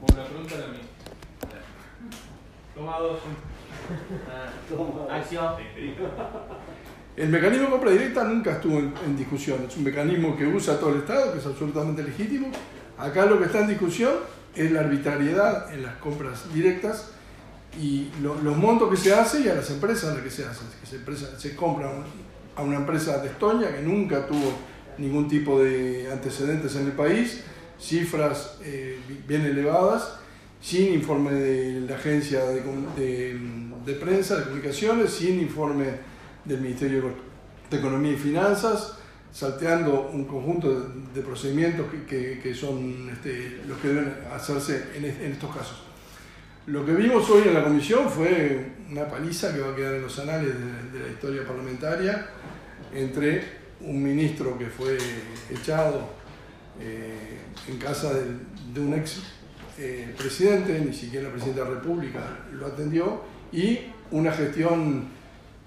Por la pregunta a mí. Toma dos. Ah, acción. El mecanismo de compra directa nunca estuvo en, en, discusión. Es un mecanismo que usa todo el Estado, que es absolutamente legítimo. Acá lo que está en discusión es la arbitrariedad en las compras directas y lo, los montos que se hace y a las empresas a las que se hacen. Que se, empresa, se compra a una empresa de Estonia que nunca tuvo ningún tipo de antecedentes en el país, cifras eh, bien elevadas, sin informe de la agencia de, de, prensa, de comunicaciones, sin informe del Ministerio de Economía y Finanzas, salteando un conjunto de, procedimientos que, que, son este, los que deben hacerse en, en estos casos. Lo que vimos hoy en la comisión fue una paliza que va a quedar en los anales de, de la historia parlamentaria entre un ministro que fue echado en casa de, un ex eh, presidente, ni siquiera el presidente de la República lo atendió, y una gestión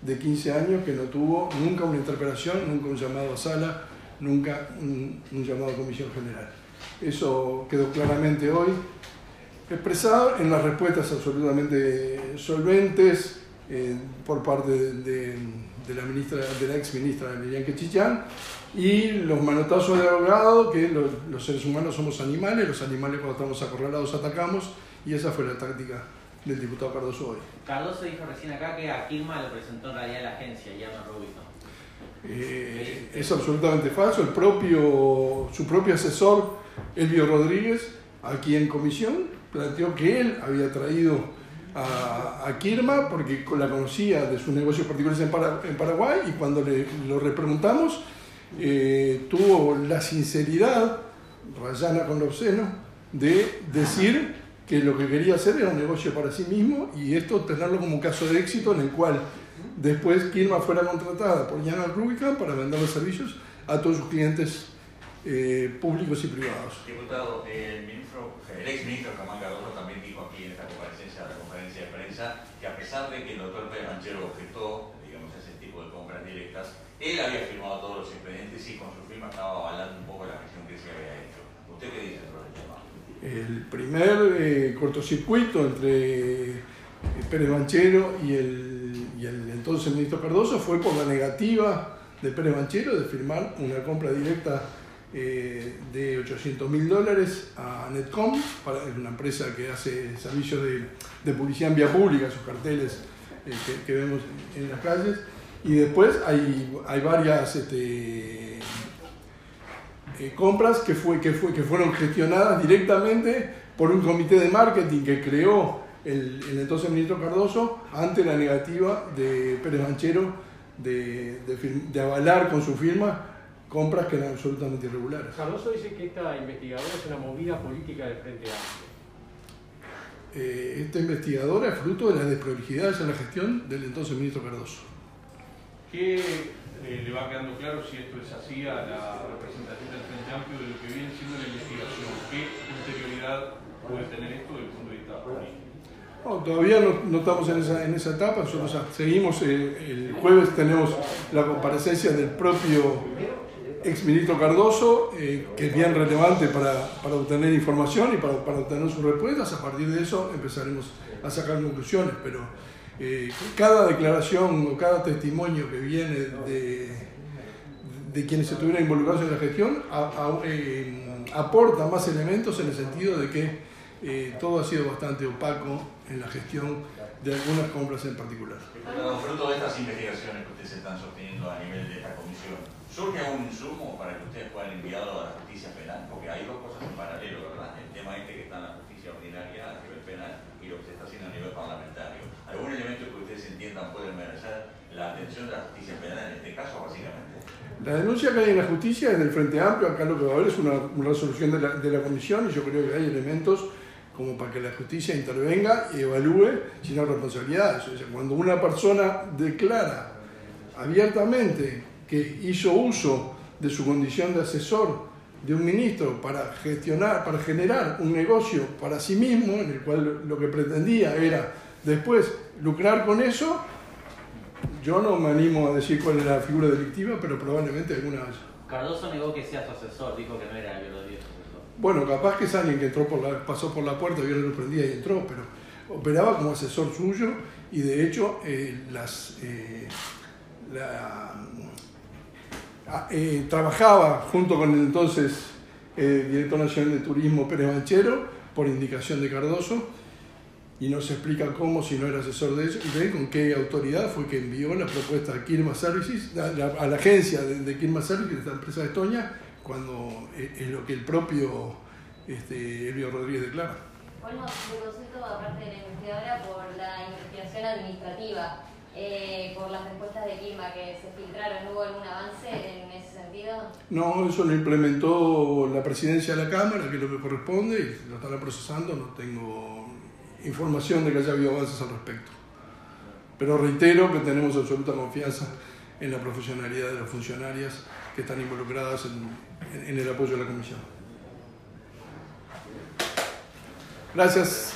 de 15 años que no tuvo nunca una interpelación, nunca un llamado a sala, nunca un, un llamado a comisión general. Eso quedó claramente hoy expresado en las respuestas absolutamente solventes eh, por parte de, de, de, la ministra, de la ex ministra Miriam Quechichán y los manotazos de abogado que los, los, seres humanos somos animales, los animales cuando estamos acorralados atacamos y esa fue la táctica del diputado Cardoso hoy. Cardoso dijo recién acá que a Kilma lo presentó en realidad la agencia y a Rubito. Eh, es absolutamente falso. El propio, su propio asesor, Elvio Rodríguez, aquí en comisión, planteó que él había traído a, Kirma porque la conocía de sus negocios particulares en, Para, en Paraguay y cuando le, lo repreguntamos eh, tuvo la sinceridad, rayana con lo obsceno, de decir que lo que quería hacer era un negocio para sí mismo y esto tenerlo como un caso de éxito en el cual después Kirma fuera contratada por Yana Rubicam para vender los servicios a todos sus clientes eh, públicos y privados. Diputado, el, ministro, el ex ministro Camán Cardoso también dijo aquí en esta comparecencia, la conferencia de prensa, que a pesar de que el doctor Pérez Manchero objetó, digamos, ese tipo de compras directas, él había firmado todos los expedientes y con su firma estaba avalando un poco la gestión que se había hecho. ¿Usted qué dice sobre el tema? El primer eh, cortocircuito entre Pérez Manchero y el, y el entonces ministro Cardoso fue por la negativa de Pérez Manchero de firmar una compra directa eh, de 800 mil dólares a Netcom, es una empresa que hace servicios de, publicidad en vía pública, sus carteles eh, que, vemos en las calles. Y después hay, hay varias este, eh, compras que, fue, que, fue, que fueron gestionadas directamente por un comité de marketing que creó el, entonces ministro Cardoso ante la negativa de Pérez Manchero de, de avalar con su firma compras que eran absolutamente irregulares. Cardoso dice que esta investigadora es una movida política del Frente Amplio. Eh, esta investigadora es fruto de las desprolijidades en la gestión del entonces ministro Cardoso. ¿Qué eh, le va quedando claro si esto es así a la representación del Frente Amplio de lo que viene siendo la investigación? ¿Qué interioridad puede tener esto desde el punto de vista político? No, todavía no, no, estamos en esa, en esa etapa, nosotros seguimos, eh, el jueves tenemos la comparecencia del propio exministro Cardoso, eh, que es bien relevante para, para obtener información y para, para, obtener sus respuestas. A partir de eso empezaremos a sacar conclusiones, pero eh, cada declaración o cada testimonio que viene de, de quienes estuvieran involucrados en la gestión eh, aporta más elementos en el sentido de que eh, todo ha sido bastante opaco en la gestión de algunas compras en particular. Fruto de estas investigaciones que ustedes están sosteniendo a nivel de esta comisión, ¿surge un insumo para que ustedes puedan enviarlo a la justicia penal? Porque hay dos cosas en paralelo, ¿verdad? El tema este que está en la justicia ordinaria a nivel penal y lo que se está haciendo a nivel parlamentario. ¿Algún elemento que ustedes entiendan puede merecer la atención de la justicia penal en este caso, básicamente? La denuncia que hay en la justicia es del Frente Amplio, acá lo que va a haber es una, una resolución de la, de la comisión y yo creo que hay elementos como para que la justicia intervenga y evalúe si no responsabilidades. O sea, cuando una persona declara abiertamente que hizo uso de su condición de asesor de un ministro para gestionar, para generar un negocio para sí mismo, en el cual lo que pretendía era después lucrar con eso, yo no me animo a decir cuál es la figura delictiva, pero probablemente alguna vez. Cardoso negó que sea su asesor, dijo que no era asesor. Bueno, capaz que es alguien que entró por la, pasó por la puerta, vio la luz prendida y entró, pero operaba como asesor suyo y de hecho eh, las, eh, ah, eh, trabajaba junto con el entonces director nacional de turismo Pérez Banchero por indicación de Cardoso y no se explica cómo si no era asesor de ellos y con qué autoridad fue que envió la propuesta a Kirma Services, a la, a la agencia de, de Kirma Services, de esta empresa de Estonia, cuando es, es lo que el propio este, Elvio Rodríguez declara. Bueno, me consulto, aparte de la investigadora, por la investigación administrativa, eh, por las respuestas de Kilma que se filtraron. ¿Hubo algún avance en ese sentido? No, eso lo implementó la presidencia de la Cámara, que es lo que corresponde, y lo están procesando, no tengo información de que haya habido avances al respecto. Pero reitero que tenemos absoluta confianza en la profesionalidad de las funcionarias que están involucradas en, el apoyo de la Comisión. Gracias.